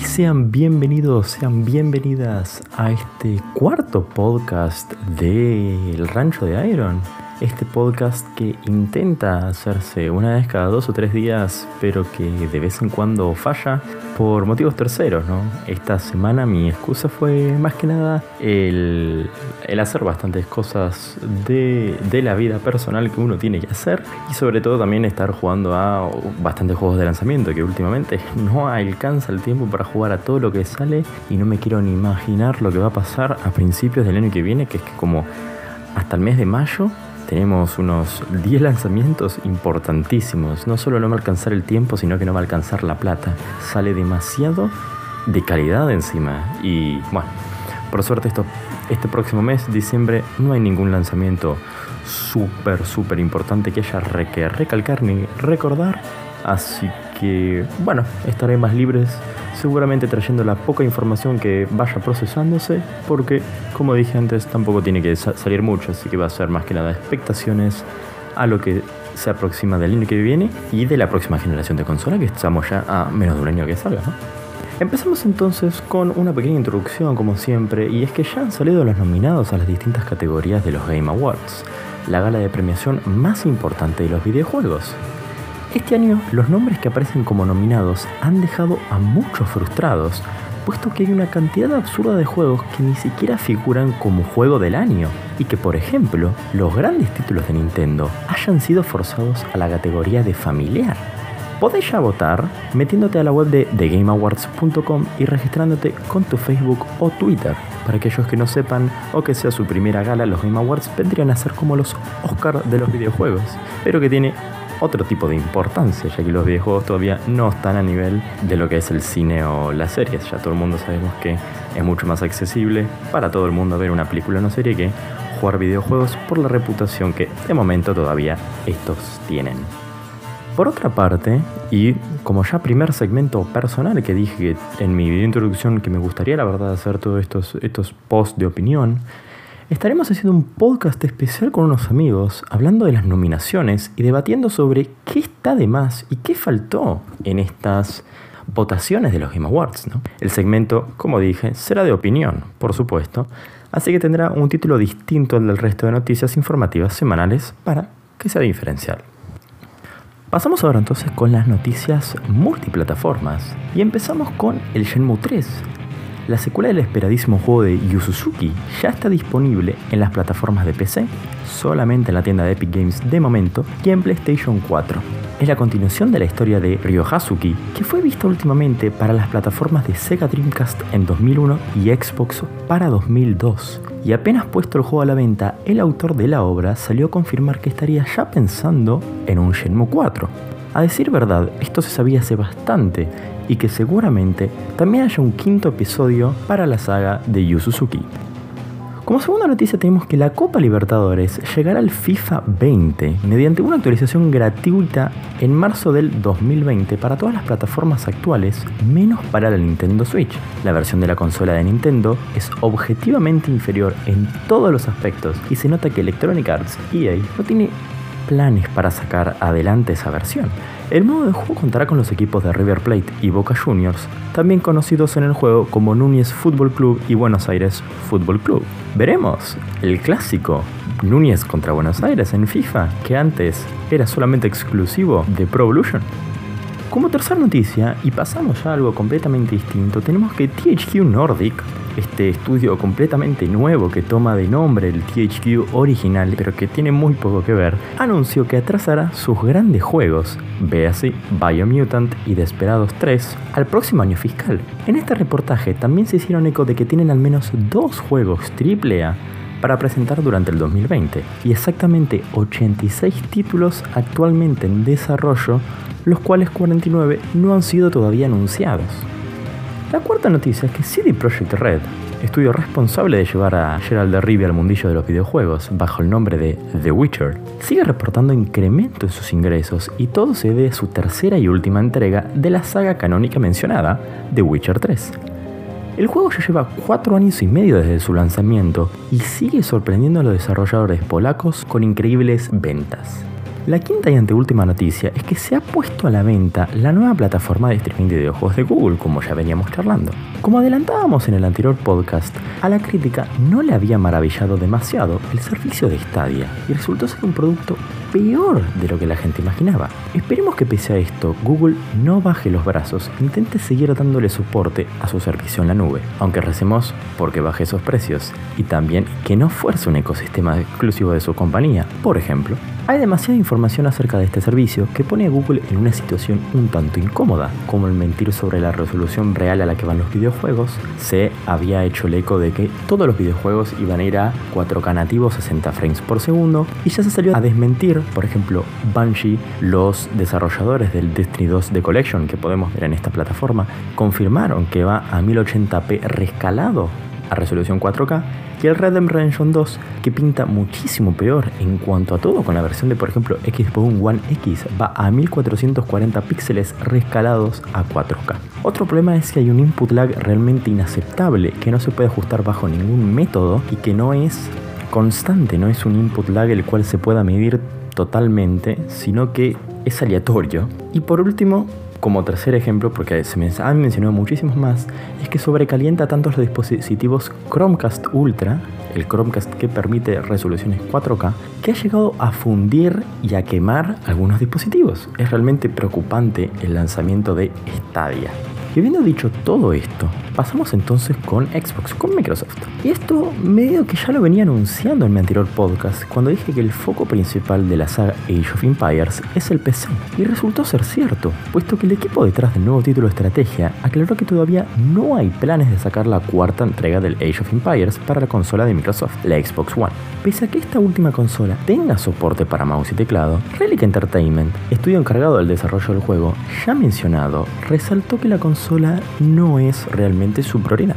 y sean bienvenidos, sean bienvenidas a este cuarto podcast de El Rancho de Iron este podcast que intenta hacerse una vez cada dos o tres días, pero que de vez en cuando falla por motivos terceros, ¿no? Esta semana mi excusa fue más que nada el, hacer bastantes cosas de, de, la vida personal que uno tiene que hacer y sobre todo también estar jugando a bastantes juegos de lanzamiento que últimamente no alcanza el tiempo para jugar a todo lo que sale y no me quiero ni imaginar lo que va a pasar a principios del año que viene, que es que como hasta el mes de mayo tenemos unos 10 lanzamientos importantísimos. No solo no va a alcanzar el tiempo, sino que no va a alcanzar la plata. Sale demasiado de calidad encima. Y bueno, por suerte esto, este próximo mes, diciembre, no hay ningún lanzamiento súper, súper importante que haya que recalcar ni recordar. Así que, bueno, estaré más libres seguramente trayendo la poca información que vaya procesándose, porque como dije antes tampoco tiene que salir mucho, así que va a ser más que nada expectaciones a lo que se aproxima del año que viene y de la próxima generación de consola, que estamos ya a menos de un año que salga. Empezamos entonces con una pequeña introducción, como siempre, y es que ya han salido los nominados a las distintas categorías de los Game Awards, la gala de premiación más importante de los videojuegos. Este año los nombres que aparecen como nominados han dejado a muchos frustrados, puesto que hay una cantidad absurda de juegos que ni siquiera figuran como juego del año, y que por ejemplo los grandes títulos de Nintendo hayan sido forzados a la categoría de familiar. Podés ya votar metiéndote a la web de thegameawards.com y registrándote con tu Facebook o Twitter. Para aquellos que no sepan o que sea su primera gala, los Game Awards vendrían a ser como los Oscars de los videojuegos, pero que tiene otro tipo de importancia, ya que los videojuegos todavía no están a nivel de lo que es el cine o las series. Ya todo el mundo sabemos que es mucho más accesible para todo el mundo ver una película o una serie que jugar videojuegos por la reputación que de momento todavía estos tienen. Por otra parte, y como ya primer segmento personal que dije en mi video introducción que me gustaría la verdad hacer todos estos, estos posts de opinión, estaremos haciendo un podcast especial con unos amigos, hablando de las nominaciones y debatiendo sobre qué está de más y qué faltó en estas votaciones de los Game Awards. El segmento, como dije, será de opinión, por supuesto, así que tendrá un título distinto al del resto de noticias informativas semanales para que sea diferencial. Pasamos ahora entonces con las noticias multiplataformas y empezamos con el Shenmue 3, la secuela del esperadísimo juego de Yu ya está disponible en las plataformas de PC, solamente en la tienda de Epic Games de momento y en PlayStation 4. Es la continuación de la historia de Ryohazuki, que fue vista últimamente para las plataformas de Sega Dreamcast en 2001 y Xbox para 2002. Y apenas puesto el juego a la venta, el autor de la obra salió a confirmar que estaría ya pensando en un Shenmue 4. A decir verdad, esto se sabía hace bastante y que seguramente también haya un quinto episodio para la saga de Yu Suzuki. Como segunda noticia tenemos que la Copa Libertadores llegará al FIFA 20 mediante una actualización gratuita en marzo del 2020 para todas las plataformas actuales, menos para la Nintendo Switch. La versión de la consola de Nintendo es objetivamente inferior en todos los aspectos y se nota que Electronic Arts EA no tiene planes para sacar adelante esa versión. El modo de juego contará con los equipos de River Plate y Boca Juniors, también conocidos en el juego como Núñez Fútbol Club y Buenos Aires Fútbol Club. Veremos el clásico Núñez contra Buenos Aires en FIFA, que antes era solamente exclusivo de Pro Evolution. Como tercera noticia, y pasamos a algo completamente distinto, tenemos que THQ Nordic este estudio completamente nuevo que toma de nombre el THQ original, pero que tiene muy poco que ver, anunció que atrasará sus grandes juegos, véase Biomutant y Desperados 3, al próximo año fiscal. En este reportaje también se hicieron eco de que tienen al menos dos juegos AAA para presentar durante el 2020 y exactamente 86 títulos actualmente en desarrollo, los cuales 49 no han sido todavía anunciados. La cuarta noticia es que CD Projekt Red, estudio responsable de llevar a Gerald de Rivia al mundillo de los videojuegos bajo el nombre de The Witcher, sigue reportando incremento en sus ingresos y todo se debe a su tercera y última entrega de la saga canónica mencionada, The Witcher 3. El juego ya lleva cuatro años y medio desde su lanzamiento y sigue sorprendiendo a los desarrolladores polacos con increíbles ventas. La quinta y anteúltima noticia es que se ha puesto a la venta la nueva plataforma de streaming de videojuegos de Google, como ya veníamos charlando. Como adelantábamos en el anterior podcast, a la crítica no le había maravillado demasiado el servicio de Stadia y resultó ser un producto peor de lo que la gente imaginaba. Esperemos que pese a esto, Google no baje los brazos e intente seguir dándole soporte a su servicio en la nube, aunque recemos porque baje esos precios, y también que no fuerce un ecosistema exclusivo de su compañía. Por ejemplo, hay demasiada información acerca de este servicio que pone a Google en una situación un tanto incómoda, como el mentir sobre la resolución real a la que van los videojuegos. Se había hecho el eco de que todos los videojuegos iban a ir a 4K nativo 60 frames por segundo y ya se salió a desmentir, por ejemplo, Bungie, los desarrolladores del Destiny 2 The Collection que podemos ver en esta plataforma, confirmaron que va a 1080p rescalado a resolución 4K y el Red Dead Redemption 2 que pinta muchísimo peor en cuanto a todo con la versión de por ejemplo Xbox One X va a 1440 píxeles rescalados a 4K. Otro problema es que hay un input lag realmente inaceptable que no se puede ajustar bajo ningún método y que no es constante, no es un input lag el cual se pueda medir totalmente, sino que es aleatorio. Y por último, como tercer ejemplo, porque se han mencionado muchísimos más, es que sobrecalienta tanto los dispositivos Chromecast Ultra, el Chromecast que permite resoluciones 4K, que ha llegado a fundir y a quemar algunos dispositivos. Es realmente preocupante el lanzamiento de Stadia. Y habiendo dicho todo esto, pasamos entonces con Xbox, con Microsoft. Y esto medio que ya lo venía anunciando en mi anterior podcast cuando dije que el foco principal de la saga Age of Empires es el PC. Y resultó ser cierto, puesto que el equipo detrás del nuevo título de estrategia aclaró que todavía no hay planes de sacar la cuarta entrega del Age of Empires para la consola de Microsoft, la Xbox One. Pese a que esta última consola tenga soporte para mouse y teclado, Relic Entertainment, estudio encargado del desarrollo del juego, ya mencionado, resaltó que la consola consola no es realmente su prioridad.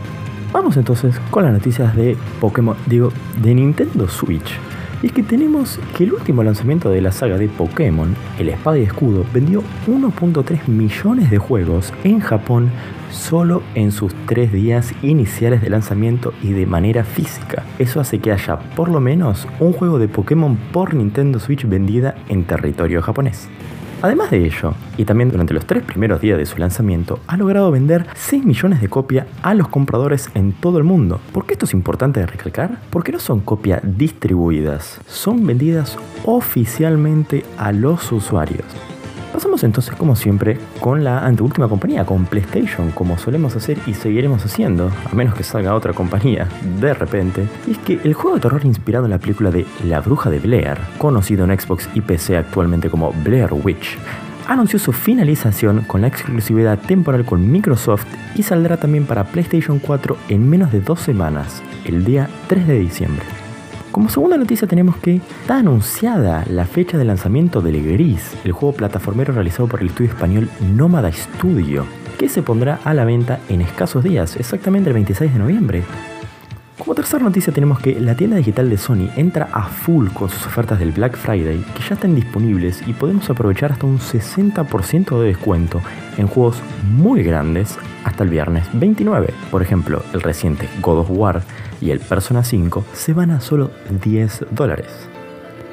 Vamos entonces con las noticias de Pokémon, digo, de Nintendo Switch. Y es que tenemos que el último lanzamiento de la saga de Pokémon, el Espada y Escudo, vendió 1.3 millones de juegos en Japón solo en sus tres días iniciales de lanzamiento y de manera física. Eso hace que haya por lo menos un juego de Pokémon por Nintendo Switch vendida en territorio japonés. Además de ello, y también durante los tres primeros días de su lanzamiento, ha logrado vender 6 millones de copias a los compradores en todo el mundo. ¿Por qué esto es importante de recalcar? Porque no son copias distribuidas, son vendidas oficialmente a los usuarios. Pasamos entonces, como siempre, con la anteúltima compañía, con PlayStation, como solemos hacer y seguiremos haciendo, a menos que salga otra compañía de repente. Y es que el juego de terror inspirado en la película de La Bruja de Blair, conocido en Xbox y PC actualmente como Blair Witch, anunció su finalización con la exclusividad temporal con Microsoft y saldrá también para PlayStation 4 en menos de dos semanas, el día 3 de diciembre. Como segunda noticia tenemos que está anunciada la fecha de lanzamiento del Gris, el juego plataformero realizado por el estudio español Nómada Studio, que se pondrá a la venta en escasos días, exactamente el 26 de noviembre. Como tercera noticia tenemos que la tienda digital de Sony entra a full con sus ofertas del Black Friday que ya están disponibles y podemos aprovechar hasta un 60% de descuento en juegos muy grandes hasta el viernes 29. Por ejemplo, el reciente God of War y el Persona 5 se van a solo 10 dólares.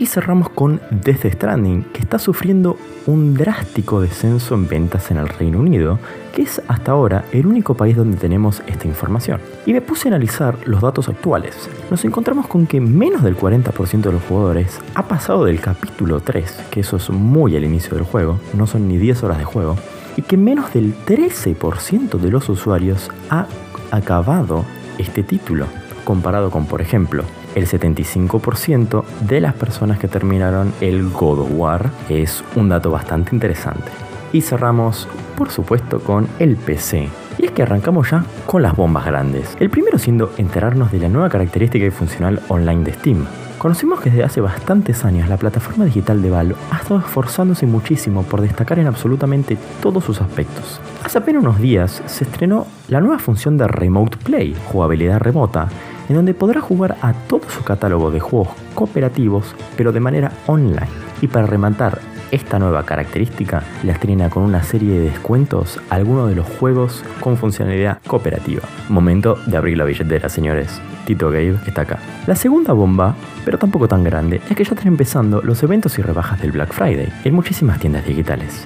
Y cerramos con Death Stranding, que está sufriendo un drástico descenso en ventas en el Reino Unido, que es hasta ahora el único país donde tenemos esta información. Y me puse a analizar los datos actuales. Nos encontramos con que menos del 40% de los jugadores ha pasado del capítulo 3, que eso es muy al inicio del juego, no son ni 10 horas de juego, y que menos del 13% de los usuarios ha acabado este título, comparado con, por ejemplo, el 75% de las personas que terminaron el God of War. Es un dato bastante interesante. Y cerramos, por supuesto, con el PC. Y es que arrancamos ya con las bombas grandes. El primero siendo enterarnos de la nueva característica y funcional online de Steam. Conocimos que desde hace bastantes años la plataforma digital de Valve ha estado esforzándose muchísimo por destacar en absolutamente todos sus aspectos. Hace apenas unos días se estrenó la nueva función de Remote Play, jugabilidad remota, en donde podrá jugar a todo su catálogo de juegos cooperativos, pero de manera online. Y para rematar esta nueva característica la estrena con una serie de descuentos a algunos de los juegos con funcionalidad cooperativa. Momento de abrir la billetera, señores. Tito Gabe está acá. La segunda bomba, pero tampoco tan grande, es que ya están empezando los eventos y rebajas del Black Friday en muchísimas tiendas digitales.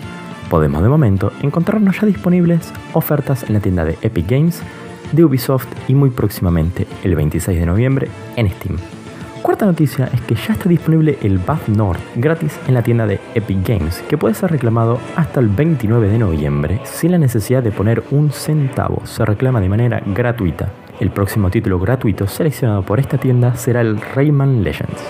Podemos de momento encontrarnos ya disponibles ofertas en la tienda de Epic Games, de Ubisoft y muy próximamente, el 26 de noviembre, en Steam. Cuarta noticia es que ya está disponible el Bath North gratis en la tienda de Epic Games, que puede ser reclamado hasta el 29 de noviembre sin la necesidad de poner un centavo. Se reclama de manera gratuita. El próximo título gratuito seleccionado por esta tienda será el Rayman Legends.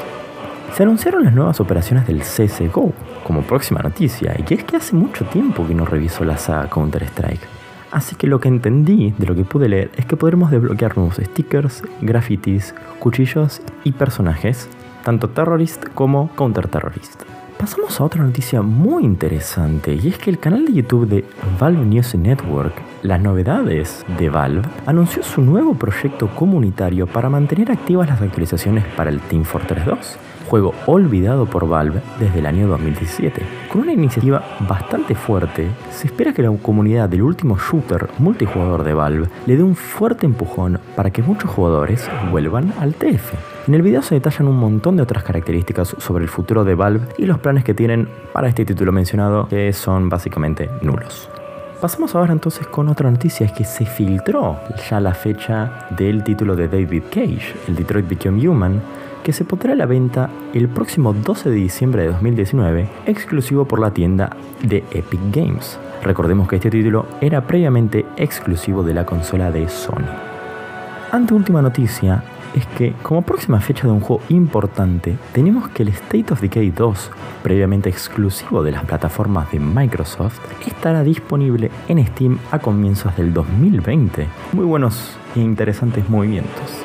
Se anunciaron las nuevas operaciones del CSGO como próxima noticia, y que es que hace mucho tiempo que no reviso la saga Counter-Strike. Así que lo que entendí de lo que pude leer es que podremos desbloquear nuevos stickers, grafitis, cuchillos y personajes, tanto terrorist como counter-terrorist. Pasamos a otra noticia muy interesante y es que el canal de YouTube de Valve News Network, las novedades de Valve, anunció su nuevo proyecto comunitario para mantener activas las actualizaciones para el Team Fortress 2 juego olvidado por Valve desde el año 2017. Con una iniciativa bastante fuerte, se espera que la comunidad del último shooter multijugador de Valve le dé un fuerte empujón para que muchos jugadores vuelvan al TF. En el video se detallan un montón de otras características sobre el futuro de Valve y los planes que tienen para este título mencionado, que son básicamente nulos. Pasamos ahora entonces con otra noticia, es que se filtró ya la fecha del título de David Cage, el Detroit Become Human, que se pondrá a la venta el próximo 12 de diciembre de 2019, exclusivo por la tienda de Epic Games. Recordemos que este título era previamente exclusivo de la consola de Sony. Ante última noticia es que como próxima fecha de un juego importante tenemos que el State of Decay 2, previamente exclusivo de las plataformas de Microsoft, estará disponible en Steam a comienzos del 2020. Muy buenos e interesantes movimientos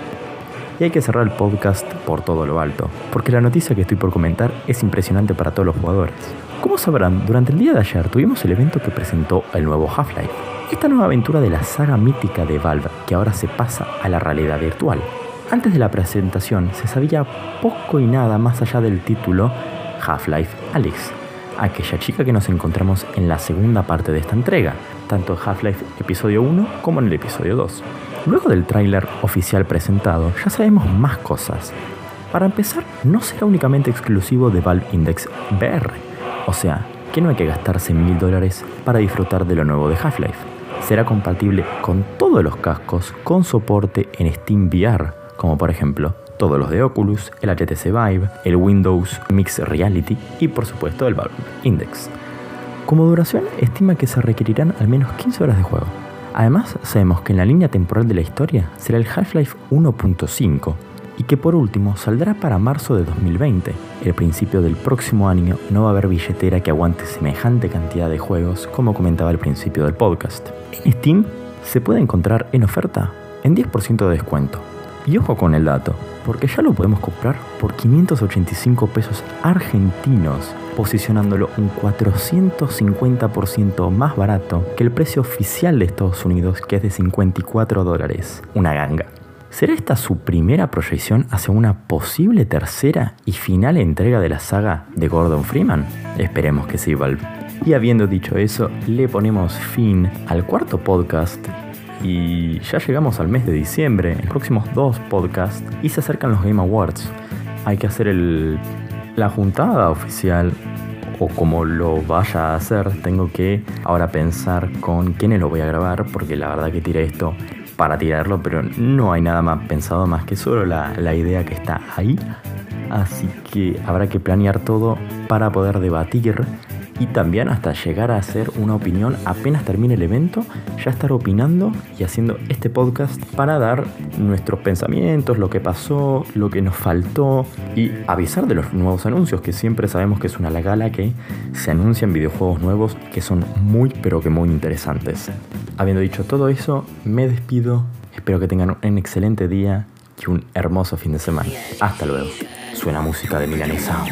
y hay que cerrar el podcast por todo lo alto, porque la noticia que estoy por comentar es impresionante para todos los jugadores. Como sabrán, durante el día de ayer tuvimos el evento que presentó el nuevo Half-Life, esta nueva aventura de la saga mítica de Valve que ahora se pasa a la realidad virtual. Antes de la presentación se sabía poco y nada más allá del título Half-Life Alyx, aquella chica que nos encontramos en la segunda parte de esta entrega, tanto en Half-Life episodio 1 como en el episodio 2. Luego del tráiler oficial presentado, ya sabemos más cosas. Para empezar, no será únicamente exclusivo de Valve Index VR, o sea, que no hay que gastarse mil dólares para disfrutar de lo nuevo de Half-Life. Será compatible con todos los cascos con soporte en Steam VR, como por ejemplo todos los de Oculus, el HTC Vive, el Windows Mixed Reality y por supuesto el Valve Index. Como duración, estima que se requerirán al menos 15 horas de juego. Además, sabemos que en la línea temporal de la historia será el Half-Life 1.5 y que por último saldrá para marzo de 2020. El principio del próximo año no va a haber billetera que aguante semejante cantidad de juegos como comentaba al principio del podcast. En Steam se puede encontrar en oferta en 10% de descuento. Y ojo con el dato, porque ya lo podemos comprar por 585 pesos argentinos posicionándolo un 450% más barato que el precio oficial de Estados Unidos, que es de 54 dólares. Una ganga. ¿Será esta su primera proyección hacia una posible tercera y final entrega de la saga de Gordon Freeman? Esperemos que sí, Valve. Y habiendo dicho eso, le ponemos fin al cuarto podcast y ya llegamos al mes de diciembre, los próximos dos podcasts, y se acercan los Game Awards. Hay que hacer el la juntada oficial o como lo vaya a hacer, tengo que ahora pensar con quiénes lo voy a grabar, porque la verdad que tiré esto para tirarlo, pero no hay nada más pensado más que solo la, la idea que está ahí. Así que habrá que planear todo para poder debatir y también hasta llegar a hacer una opinión apenas termine el evento, ya estar opinando y haciendo este podcast para dar nuestros pensamientos, lo que pasó, lo que nos faltó y avisar de los nuevos anuncios, que siempre sabemos que es una gala que se anuncian videojuegos nuevos que son muy pero que muy interesantes. Habiendo dicho todo eso, me despido, espero que tengan un excelente día y un hermoso fin de semana. Hasta luego. Suena música de milanesa.